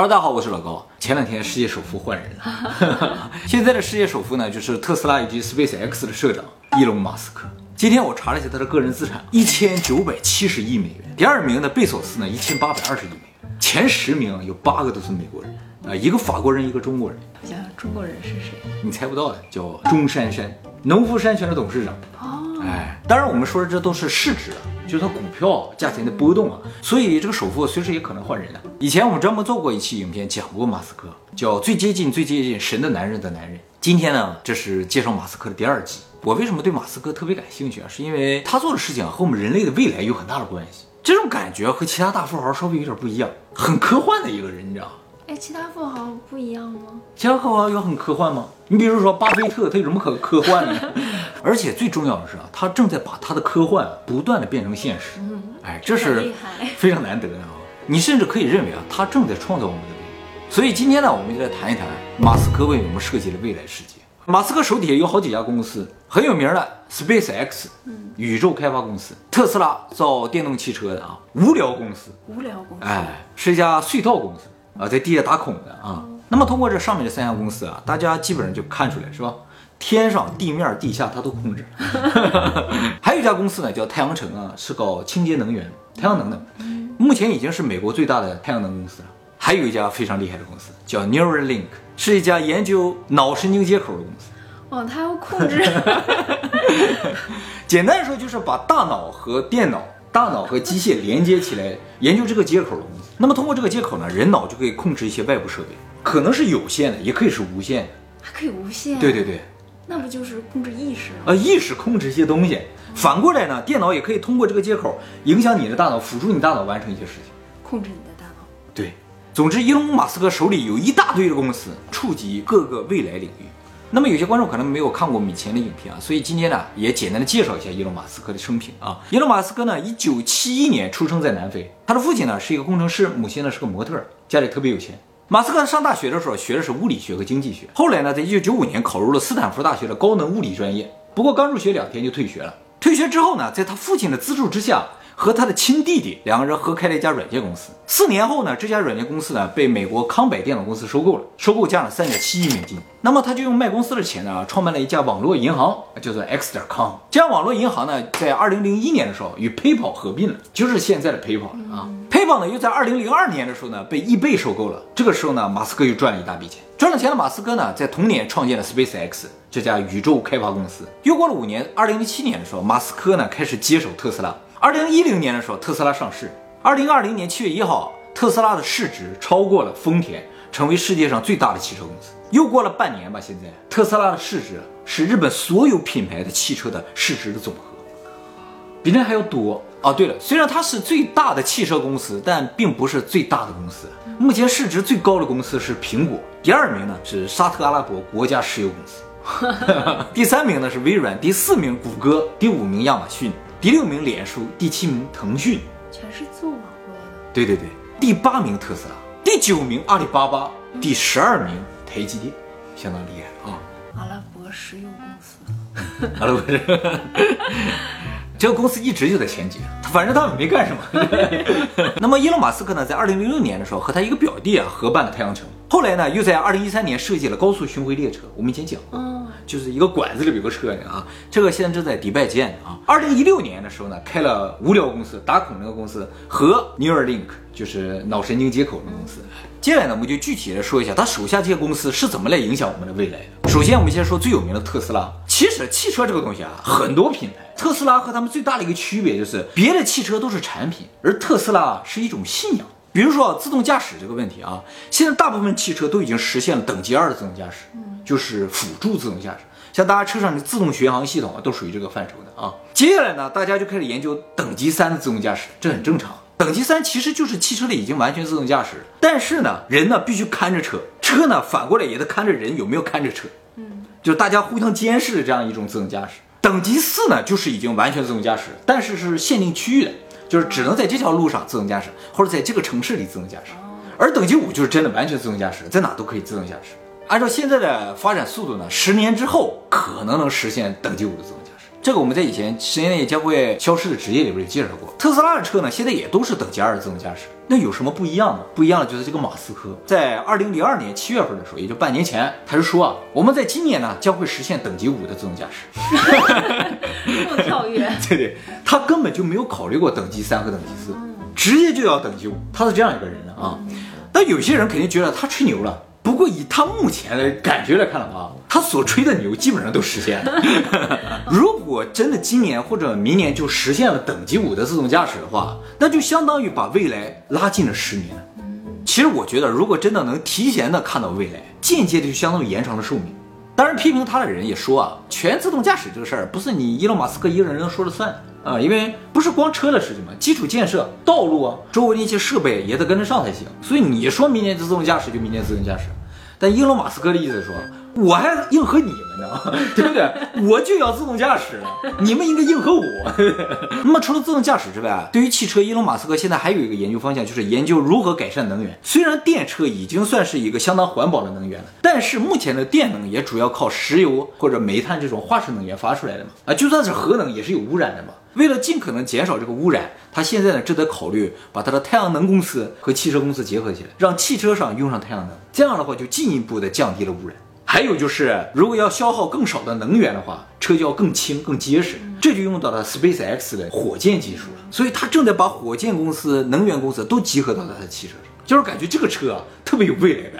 Hello，大家好，我是老高。前两天世界首富换人了，现在的世界首富呢，就是特斯拉以及 SpaceX 的社长伊隆马斯克。今天我查了一下他的个人资产，一千九百七十亿美元。第二名的贝索斯呢，一千八百二十亿美元。前十名有八个都是美国人啊，一个法国人，一个中国人。我想想中国人是谁？你猜不到的，叫钟珊珊，农夫山泉的董事长。哦，哎，当然我们说的这都是市值啊。就是它股票价钱的波动啊，所以这个首富随时也可能换人的。以前我们专门做过一期影片讲过马斯克，叫最接近最接近神的男人的男人。今天呢，这是介绍马斯克的第二集。我为什么对马斯克特别感兴趣啊？是因为他做的事情和我们人类的未来有很大的关系。这种感觉和其他大富豪稍微有点不一样，很科幻的一个人，你知道吗？哎，其他富豪不一样吗？其他富豪有很科幻吗？你比如说巴菲特，他有什么可科幻的？而且最重要的是啊，他正在把他的科幻不断的变成现实。嗯，哎，这是 非常难得的啊！你甚至可以认为啊，他正在创造我们的未来。所以今天呢，我们就来谈一谈马斯克为我们设计的未来世界。马斯克手底下有好几家公司，很有名的 SpaceX，嗯，宇宙开发公司；特斯拉造电动汽车的啊，无聊公司，无聊公司，哎，是一家隧道公司。啊，在地下打孔的啊，那么通过这上面这三家公司啊，大家基本上就看出来是吧？天上、地面、地下，它都控制。还有一家公司呢，叫太阳城啊，是搞清洁能源、太阳能的，目前已经是美国最大的太阳能公司了。还有一家非常厉害的公司叫 Neuralink，是一家研究脑神经接口的公司。哦，它要控制。简单说就是把大脑和电脑。大脑和机械连接起来，研究这个接口的公司。那么通过这个接口呢，人脑就可以控制一些外部设备，可能是有线的，也可以是无线的，还可以无线。对对对，那不就是控制意识？呃，意识控制一些东西。反过来呢，电脑也可以通过这个接口影响你的大脑，辅助你大脑完成一些事情，控制你的大脑。对，总之，伊隆马斯克手里有一大堆的公司，触及各个未来领域。那么有些观众可能没有看过以前的影片啊，所以今天呢也简单的介绍一下伊隆马斯克的生平啊。伊隆马斯克呢，一九七一年出生在南非，他的父亲呢是一个工程师，母亲呢是个模特，家里特别有钱。马斯克上大学的时候学的是物理学和经济学，后来呢，在一九九五年考入了斯坦福大学的高能物理专业，不过刚入学两天就退学了。退学之后呢，在他父亲的资助之下。和他的亲弟弟两个人合开了一家软件公司。四年后呢，这家软件公司呢被美国康柏电脑公司收购了，收购价呢三点七亿美金。那么他就用卖公司的钱呢，创办了一家网络银行，叫做 X 点 com。这家网络银行呢，在二零零一年的时候与 PayPal 合并了，就是现在的 PayPal 啊。PayPal 呢又在二零零二年的时候呢被易贝收购了。这个时候呢，马斯克又赚了一大笔钱。赚了钱的马斯克呢，在同年创建了 SpaceX 这家宇宙开发公司。又过了五年，二零零七年的时候，马斯克呢开始接手特斯拉。二零一零年的时候，特斯拉上市。二零二零年七月一号，特斯拉的市值超过了丰田，成为世界上最大的汽车公司。又过了半年吧，现在特斯拉的市值是日本所有品牌的汽车的市值的总和，比那还要多哦。对了，虽然它是最大的汽车公司，但并不是最大的公司。目前市值最高的公司是苹果，第二名呢是沙特阿拉伯国家石油公司，第三名呢是微软，第四名谷歌，第五名亚马逊。第六名脸书，第七名腾讯，全是做网络的。对对对，第八名特斯拉，第九名阿里巴巴，第十二名台积电，相当厉害啊！阿拉伯石油公司，阿拉伯，这个公司一直就在前几，反正他们没干什么。那么伊隆马斯克呢，在二零零六年的时候和他一个表弟啊合办了太阳城，后来呢又在二零一三年设计了高速巡回列车，我们以前讲过。就是一个管子里有个车呢啊，这个现在正在迪拜建啊。二零一六年的时候呢，开了无聊公司打孔那个公司和 Neuralink，就是脑神经接口的公司。接下来呢，我们就具体的说一下他手下这些公司是怎么来影响我们的未来的。首先，我们先说最有名的特斯拉。其实汽车这个东西啊，很多品牌，特斯拉和他们最大的一个区别就是，别的汽车都是产品，而特斯拉是一种信仰。比如说自动驾驶这个问题啊，现在大部分汽车都已经实现了等级二的自动驾驶。就是辅助自动驾驶，像大家车上的自动巡航系统啊，都属于这个范畴的啊。接下来呢，大家就开始研究等级三的自动驾驶，这很正常。等级三其实就是汽车里已经完全自动驾驶了，但是呢，人呢必须看着车，车呢反过来也得看着人有没有看着车，嗯，就大家互相监视的这样一种自动驾驶。等级四呢，就是已经完全自动驾驶，但是是限定区域的，就是只能在这条路上自动驾驶，或者在这个城市里自动驾驶。而等级五就是真的完全自动驾驶，在哪都可以自动驾驶。按照现在的发展速度呢，十年之后可能能实现等级五的自动。这个我们在以前十年内将会消失的职业里边也介绍过。特斯拉的车呢，现在也都是等级二的自动驾驶。那有什么不一样呢？不一样的就是这个马斯克在二零零二年七月份的时候，也就半年前，他就说啊，我们在今年呢将会实现等级五的自动驾驶。这么跳跃，对对，他根本就没有考虑过等级三和等级四，直接就要等级五。他是这样一个人啊。但有些人肯定觉得他吹牛了。不过以他目前的感觉来看的话，他所吹的牛基本上都实现了。如果真的今年或者明年就实现了等级五的自动驾驶的话，那就相当于把未来拉近了十年。其实我觉得，如果真的能提前的看到未来，间接的就相当于延长了寿命。当然，批评他的人也说啊，全自动驾驶这个事儿不是你伊隆马斯克一个人能说了算啊，因为不是光车的事情嘛，基础建设、道路啊，周围那些设备也得跟得上才行。所以你说明年自动驾驶就明年自动驾驶，但伊隆马斯克的意思说。我还应和你们呢，对不对？我就要自动驾驶，你们应该应和我。那么除了自动驾驶之外，对于汽车，伊隆马斯克现在还有一个研究方向，就是研究如何改善能源。虽然电车已经算是一个相当环保的能源了，但是目前的电能也主要靠石油或者煤炭这种化石能源发出来的嘛。啊，就算是核能也是有污染的嘛。为了尽可能减少这个污染，他现在呢正在考虑把他的太阳能公司和汽车公司结合起来，让汽车上用上太阳能，这样的话就进一步的降低了污染。还有就是，如果要消耗更少的能源的话，车就要更轻、更结实，这就用到了 Space X 的火箭技术了。所以，他正在把火箭公司、能源公司都集合到他的汽车上。就是感觉这个车啊特别有未来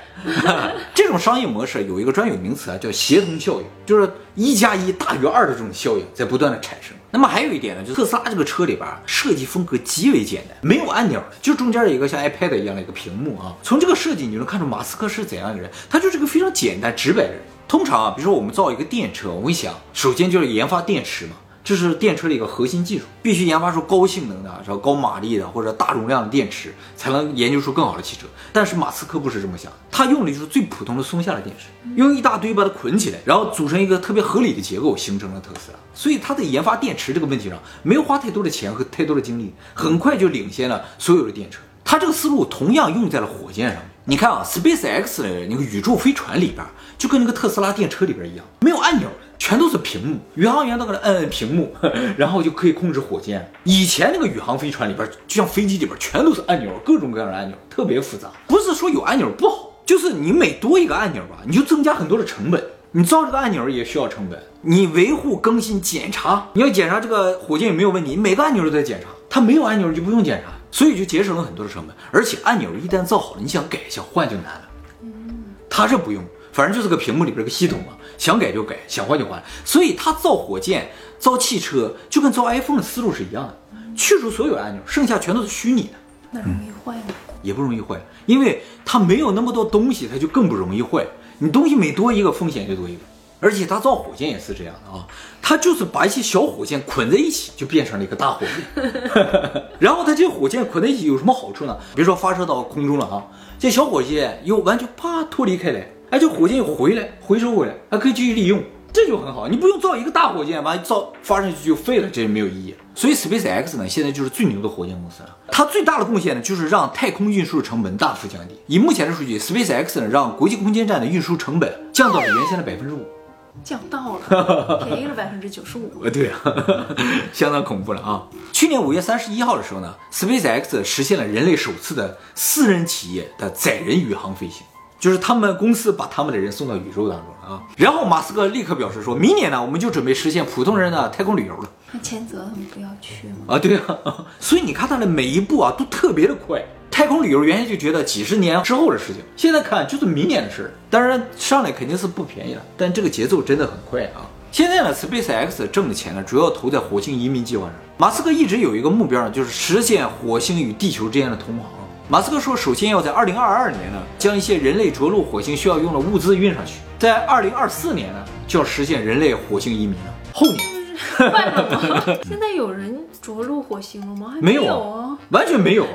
感，这种商业模式有一个专有名词啊，叫协同效应，就是一加一大于二的这种效应在不断的产生。那么还有一点呢，就是特斯拉这个车里边设计风格极为简单，没有按钮，就中间有一个像 iPad 一样的一个屏幕啊。从这个设计你就能看出马斯克是怎样的人，他就是个非常简单直白的人。通常啊，比如说我们造一个电车，我会想，首先就是研发电池嘛。这是电车的一个核心技术，必须研发出高性能的、然后？高马力的或者大容量的电池，才能研究出更好的汽车。但是马斯克不是这么想，他用的就是最普通的松下的电池，用一大堆把它捆起来，然后组成一个特别合理的结构，形成了特斯拉。所以他在研发电池这个问题上没有花太多的钱和太多的精力，很快就领先了所有的电车。他这个思路同样用在了火箭上面。你看啊，Space X 的那个宇宙飞船里边，就跟那个特斯拉电车里边一样，没有按钮的。全都是屏幕，宇航员都搁那摁摁屏幕，然后就可以控制火箭。以前那个宇航飞船里边，就像飞机里边，全都是按钮，各种各样的按钮，特别复杂。不是说有按钮不好，就是你每多一个按钮吧，你就增加很多的成本。你造这个按钮也需要成本，你维护、更新、检查，你要检查这个火箭有没有问题，每个按钮都在检查。它没有按钮就不用检查，所以就节省了很多的成本。而且按钮一旦造好了，你想改想换就难了。嗯，它这不用，反正就是个屏幕里边个系统嘛。想改就改，想换就换，所以他造火箭、造汽车就跟造 iPhone 的思路是一样的，去除所有按钮，剩下全都是虚拟的。那容易坏吗？也不容易坏，因为它没有那么多东西，它就更不容易坏。你东西每多一个，风险就多一个。而且他造火箭也是这样的啊，他就是把一些小火箭捆在一起，就变成了一个大火箭。然后他这火箭捆在一起有什么好处呢？比如说发射到空中了啊，这小火箭又完全啪脱离开来。哎，这火箭又回来，回收回来，还可以继续利用，这就很好。你不用造一个大火箭，完造发上去就废了，这也没有意义。所以 Space X 呢，现在就是最牛的火箭公司了。它最大的贡献呢，就是让太空运输成本大幅降低。以目前的数据，Space X 呢，让国际空间站的运输成本降到了原先的百分之五，降到了，便宜了百分之九十五。呃，对啊，相当恐怖了啊！去年五月三十一号的时候呢，Space X 实现了人类首次的私人企业的载人宇航飞行。就是他们公司把他们的人送到宇宙当中了啊，然后马斯克立刻表示说，明年呢，我们就准备实现普通人的太空旅游了。那钱泽他们不要去吗？啊，对啊，所以你看他的每一步啊，都特别的快。太空旅游原先就觉得几十年之后的事情，现在看就是明年的事儿。当然上来肯定是不便宜了，但这个节奏真的很快啊。现在呢，Space X 挣的钱呢，主要投在火星移民计划上。马斯克一直有一个目标呢，就是实现火星与地球之间的通航。马斯克说，首先要在二零二二年呢，将一些人类着陆火星需要用的物资运上去；在二零二四年呢，就要实现人类火星移民了。后年，快了吗？现在有人着陆火星了吗？没有啊，完全没有。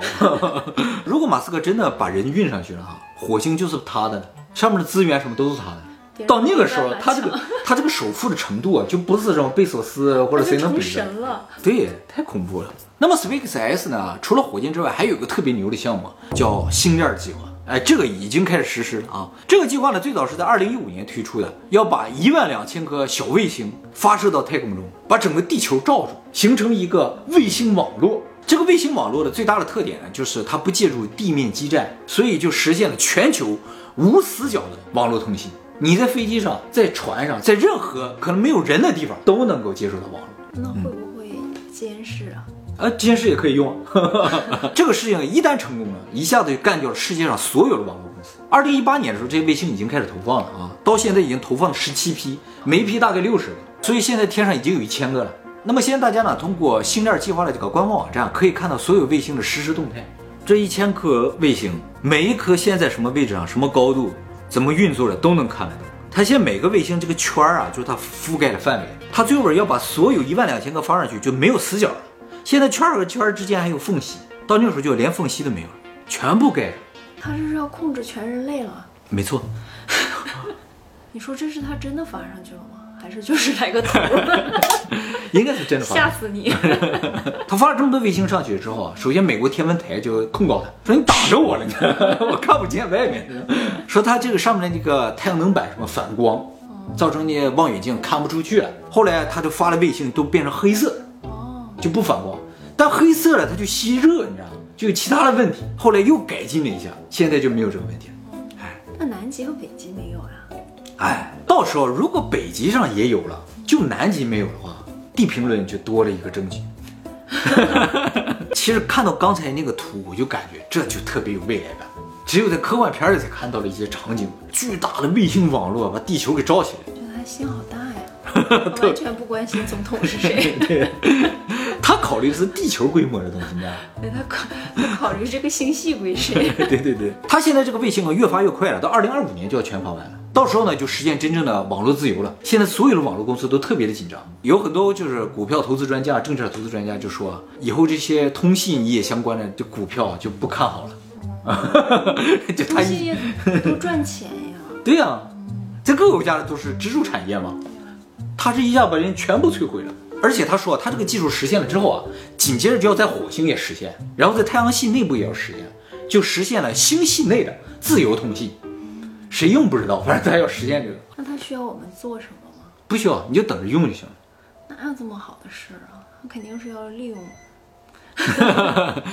如果马斯克真的把人运上去了哈，火星就是他的，上面的资源什么都是他的。到那个时候，他这个他这个首富的程度啊，就不是这种贝索斯或者谁能比的。对，太恐怖了。那么 SpaceX 呢，除了火箭之外，还有一个特别牛的项目，叫星链计划。哎，这个已经开始实施了啊。这个计划呢，最早是在二零一五年推出的，要把一万两千颗小卫星发射到太空中，把整个地球罩住，形成一个卫星网络。这个卫星网络的最大的特点呢，就是它不借助地面基站，所以就实现了全球无死角的网络通信。你在飞机上、在船上、在任何可能没有人的地方都能够接触到网络。那会不会监视啊？呃，监视也可以用。这个事情一旦成功了，一下子就干掉了世界上所有的网络公司。二零一八年的时候，这些卫星已经开始投放了啊，到现在已经投放了十七批，每一批大概六十个，所以现在天上已经有一千个了。那么现在大家呢，通过星链计划的这个官方网站，可以看到所有卫星的实时动态。这一千颗卫星，每一颗现在什么位置上、什么高度、怎么运作的都能看得到。它现在每个卫星这个圈儿啊，就是它覆盖的范围。它最后要把所有一万两千个放上去，就没有死角了。现在圈儿和圈儿之间还有缝隙，到那个时候就连缝隙都没有了，全部盖上。他这是要控制全人类了。没错，你说这是他真的发上去了吗？还是就是来个头？应该是真的发。吓死你！他发了这么多卫星上去之后啊，首先美国天文台就控告他，说你挡着我了，你 我看不见外面。说它这个上面的那个太阳能板什么反光，造成你望远镜看不出去了。后来它就发了卫星都变成黑色，哦，就不反光。但黑色了它就吸热，你知道吗？就有其他的问题。后来又改进了一下，现在就没有这个问题了。哎那南极和北极没有呀？哎，到时候如果北极上也有了，就南极没有的话，地平论就多了一个证据。其实看到刚才那个图，我就感觉这就特别有未来感。只有在科幻片里才看到了一些场景，巨大的卫星网络把地球给罩起来。觉得他心好大呀，完全不关心总统是谁。对，他考虑的是地球规模的东西，你知道吗？对他考他考虑这个星系归谁？对对对，他现在这个卫星啊越发越快了，到二零二五年就要全发完了，到时候呢就实现真正的网络自由了。现在所有的网络公司都特别的紧张，有很多就是股票投资专家、证券投资专家就说，以后这些通信业相关的这股票啊就不看好了。就他一这些都赚钱呀。对呀、这各个国家都是支柱产业嘛，他这一下把人全部摧毁了。而且他说，他这个技术实现了之后啊，紧接着就要在火星也实现，然后在太阳系内部也要实现，就实现了星系内的自由通信。谁用不知道，反正他要实现这个，那他需要我们做什么吗？不需要你就等着用就行了。哪有这么好的事啊？他肯定是要利用。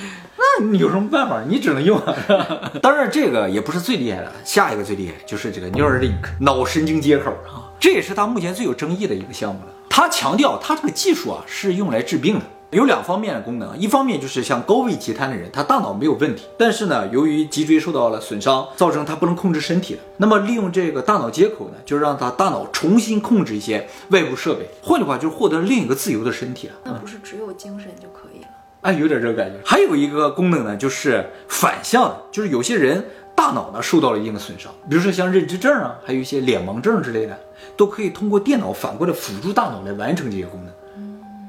那你有什么办法？你只能用啊。当然，这个也不是最厉害的，下一个最厉害就是这个 Neuralink 脑神经接口啊，这也是他目前最有争议的一个项目了。他强调他这个技术啊是用来治病的，有两方面的功能，一方面就是像高位截瘫的人，他大脑没有问题，但是呢，由于脊椎受到了损伤，造成他不能控制身体了。那么利用这个大脑接口呢，就让他大脑重新控制一些外部设备，换句话就是获得另一个自由的身体了。那不是只有精神就可以了？哎，有点这个感觉。还有一个功能呢，就是反向的，就是有些人大脑呢受到了一定的损伤，比如说像认知症啊，还有一些脸盲症之类的，都可以通过电脑反过来辅助大脑来完成这些功能。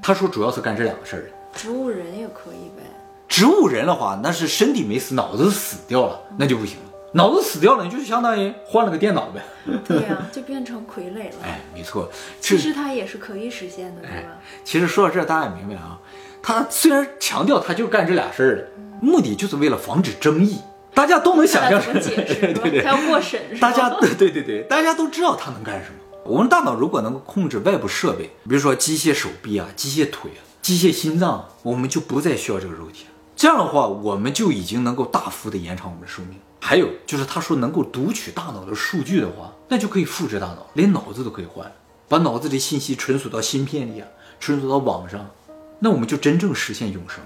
他说主要是干这两个事儿的。植物人也可以呗。植物人的话，那是身体没死，脑子死掉了，那就不行了。脑子死掉了，你就是相当于换了个电脑呗。对呀、就变成傀儡了。哎，没错，其实它也是可以实现的，对吧？其实说到这儿，大家也明白了啊。他虽然强调他就干这俩事儿的，目的就是为了防止争议，大家都能想象看他怎么解释，对对他 要过审？大家对对对对，大家都知道他能干什么。我们大脑如果能够控制外部设备，比如说机械手臂啊、机械腿啊、机械心脏，我们就不再需要这个肉体了。这样的话，我们就已经能够大幅的延长我们的寿命。还有就是，他说能够读取大脑的数据的话，那就可以复制大脑，连脑子都可以换，把脑子里信息存储到芯片里啊，存储到网上，那我们就真正实现永生。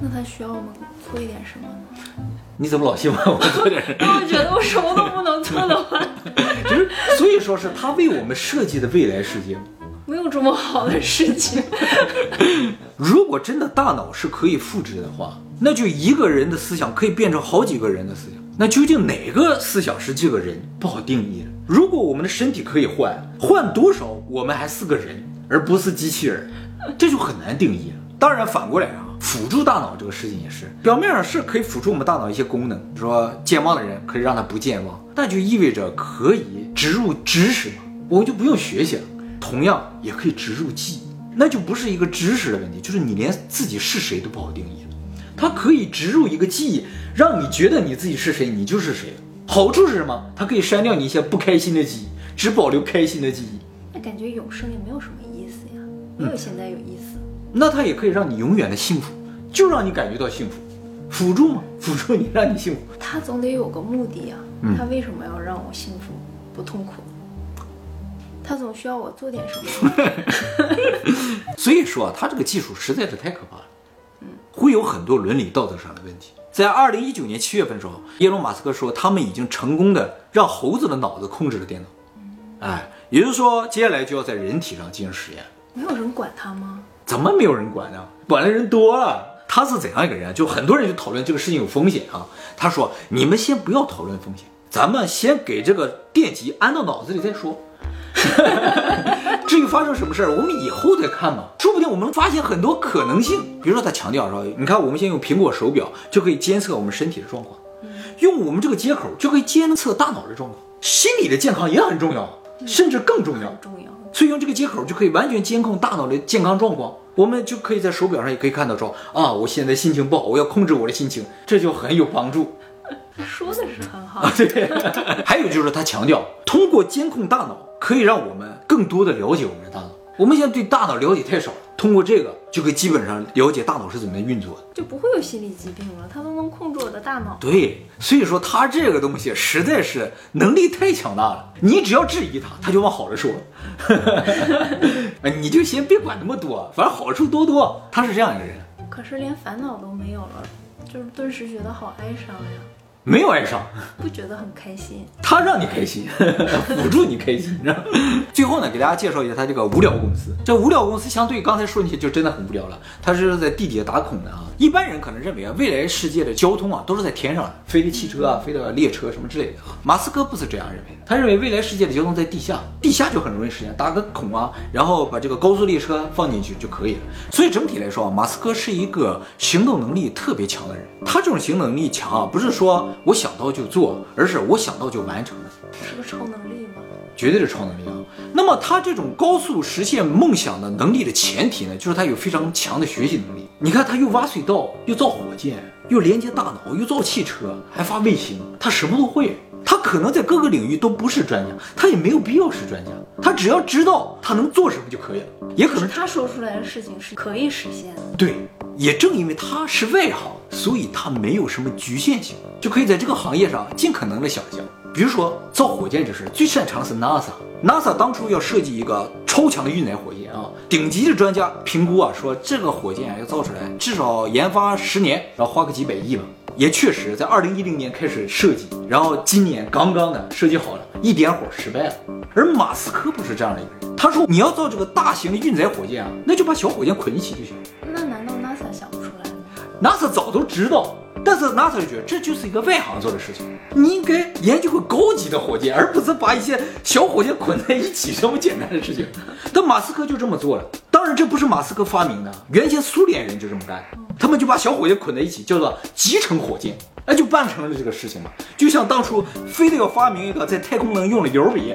那他需要我们做一点什么呢？你怎么老希望我做点？那 我觉得我什么都不能做的话，就是所以说是他为我们设计的未来世界。没有这么好的事情。如果真的大脑是可以复制的话，那就一个人的思想可以变成好几个人的思想。那究竟哪个思想是这个人，不好定义了。如果我们的身体可以换，换多少我们还是个人，而不是机器人，这就很难定义了。当然，反过来啊，辅助大脑这个事情也是，表面上是可以辅助我们大脑一些功能，比如说健忘的人可以让他不健忘，那就意味着可以植入知识嘛，我就不用学习了。同样也可以植入记忆，那就不是一个知识的问题，就是你连自己是谁都不好定义了。它可以植入一个记忆，让你觉得你自己是谁，你就是谁。好处是什么？它可以删掉你一些不开心的记忆，只保留开心的记忆。那感觉永生也没有什么意思呀，没有现在有意思。那它也可以让你永远的幸福，就让你感觉到幸福，辅助嘛，辅助你让你幸福。他总得有个目的呀，嗯他为什么要让我幸福不痛苦？他总需要我做点什么。所以说啊，他这个技术实在是太可怕了，会有很多伦理道德上的问题。在二零一九年七月份的时候，耶隆马斯克说他们已经成功的让猴子的脑子控制了电脑，哎，也就是说接下来就要在人体上进行实验。没有人管他吗？怎么没有人管呢？管的人多了。他是怎样一个人啊？就很多人就讨论这个事情有风险啊。他说：“你们先不要讨论风险，咱们先给这个电极安到脑子里再说。至于发生什么事儿，我们以后再看嘛。说不定我们发现很多可能性。比如说他强调说，你看我们现在用苹果手表就可以监测我们身体的状况，用我们这个接口就可以监测大脑的状况，心理的健康也很重要，甚至更重要。重要。所以用这个接口就可以完全监控大脑的健康状况，我们就可以在手表上也可以看到说啊，我现在心情不好，我要控制我的心情，这就很有帮助。说的是很好啊，，对。还有就是他强调，通过监控大脑，可以让我们更多的了解我们的大脑。我们现在对大脑了解太少，通过这个就可以基本上了解大脑是怎么运作的。就不会有心理疾病了。他都能控制我的大脑。对，所以说他这个东西实在是能力太强大了，你只要质疑他，他就往好了说。哎 你就先别管那么多，反正好处多多。他是这样一个人，可是连烦恼都没有了，就是顿时觉得好哀伤呀，没有爱上。不觉得很开心。他让你开心，辅助你开心，你知道吗？最后呢，给大家介绍一下他这个无聊公司。这无聊公司相对刚才说那些就真的很无聊了，他是在地底下打孔的啊。一般人可能认为啊，未来世界的交通啊都是在天上的，飞的汽车啊，飞的列车什么之类的啊。马斯克不是这样认为的，他认为未来世界的交通在地下，地下就很容易实现，打个孔啊，然后把这个高速列车放进去就可以了。所以整体来说啊，马斯克是一个行动能力特别强的人。他这种行动能力强啊，不是说我想到就做，而是我想到就完成的。是个超能力吗？绝对是超能力啊！那么他这种高速实现梦想的能力的前提呢，就是他有非常强的学习能力。你看，他又挖隧道，又造火箭，又连接大脑，又造汽车，还发卫星，他什么都会。他可能在各个领域都不是专家，他也没有必要是专家，他只要知道他能做什么就可以了。也可能他说出来的事情是可以实现的。对，也正因为他是外行，所以他没有什么局限性，就可以在这个行业上尽可能的想象。比如说造火箭这事，最擅长的是 NASA。NASA 当初要设计一个超强的运载火箭啊，顶级的专家评估啊，说这个火箭啊要造出来，至少研发十年，然后花个几百亿吧。也确实在二零一零年开始设计，然后今年刚刚的设计好了，一点火失败了。而马斯克不是这样的一个人，他说你要造这个大型的运载火箭啊，那就把小火箭捆一起就行。那难道 NASA 想不出来吗？NASA 早都知道，但是 NASA 就觉得这就是一个外行做的事情，你应该研究个高级的火箭，而不是把一些小火箭捆在一起这么简单的事情。但马斯克就这么做了，当然这不是马斯克发明的，原先苏联人就这么干，他们就把小火箭捆在一起，叫做集成火箭，那就办成了这个事情嘛。就像当初非得要发明一个在太空能用的油笔。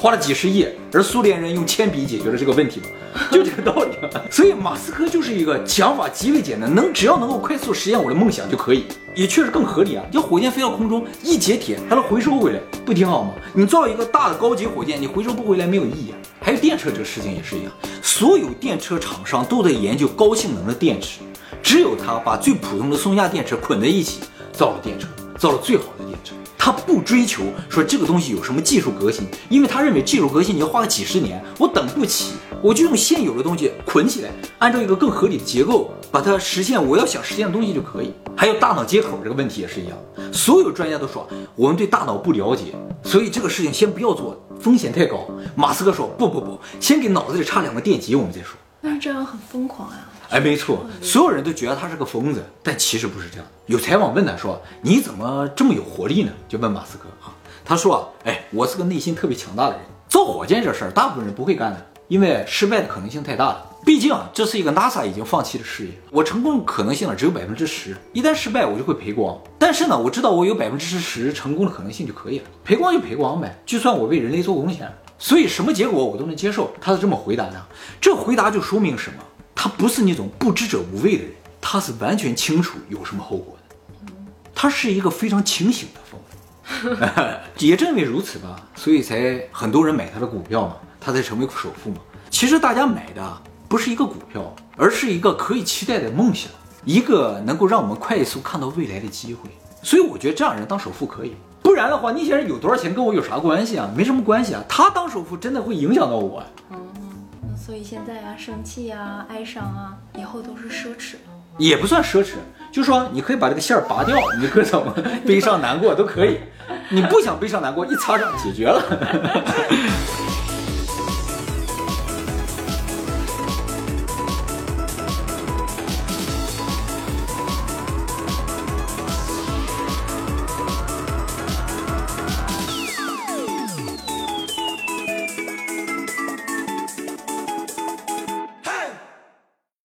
花了几十亿，而苏联人用铅笔解决了这个问题嘛，就这个道理。所以马斯克就是一个想法极为简单，能只要能够快速实现我的梦想就可以，也确实更合理啊。要火箭飞到空中一解铁还能回收回来，不挺好吗？你造一个大的高级火箭，你回收不回来没有意义啊。还有电车这个事情也是一样，所有电车厂商都在研究高性能的电池，只有他把最普通的松下电池捆在一起，造了电车，造了最好的电车。他不追求说这个东西有什么技术革新，因为他认为技术革新你要花个几十年，我等不起，我就用现有的东西捆起来，按照一个更合理的结构，把它实现我要想实现的东西就可以。还有大脑接口这个问题也是一样，所有专家都说我们对大脑不了解，所以这个事情先不要做，风险太高。马斯克说不不不，先给脑子里插两个电极，我们再说。但是这样很疯狂呀、哎，没错，所有人都觉得他是个疯子，但其实不是这样。有采访问他说：“你怎么这么有活力呢？”就问马斯克啊，他说：“啊，哎，我是个内心特别强大的人。造火箭这事儿，大部分人不会干的，因为失败的可能性太大了。毕竟啊，这是一个 NASA 已经放弃的事业，我成功的可能性呢只有百分之十，一旦失败我就会赔光。但是呢，我知道我有百分之十成功的可能性就可以了，赔光就赔光呗，就算我为人类做贡献。所以什么结果我都能接受。他是这么回答的，这回答就说明什么？他不是那种不知者无畏的人，他是完全清楚有什么后果的，他是一个非常清醒的疯子。也正因为如此吧，所以才很多人买他的股票嘛，他才成为首富嘛。其实大家买的不是一个股票，而是一个可以期待的梦想，一个能够让我们快速看到未来的机会。所以我觉得这样人当首富可以，不然的话，那些人有多少钱跟我有啥关系啊？没什么关系啊。他当首富真的会影响到我。所以现在啊，生气啊，哀伤啊，以后都是奢侈了。也不算奢侈，就是说你可以把这个线儿拔掉，你可怎么悲伤难过都可以，你不想悲伤难过，一擦上解决了。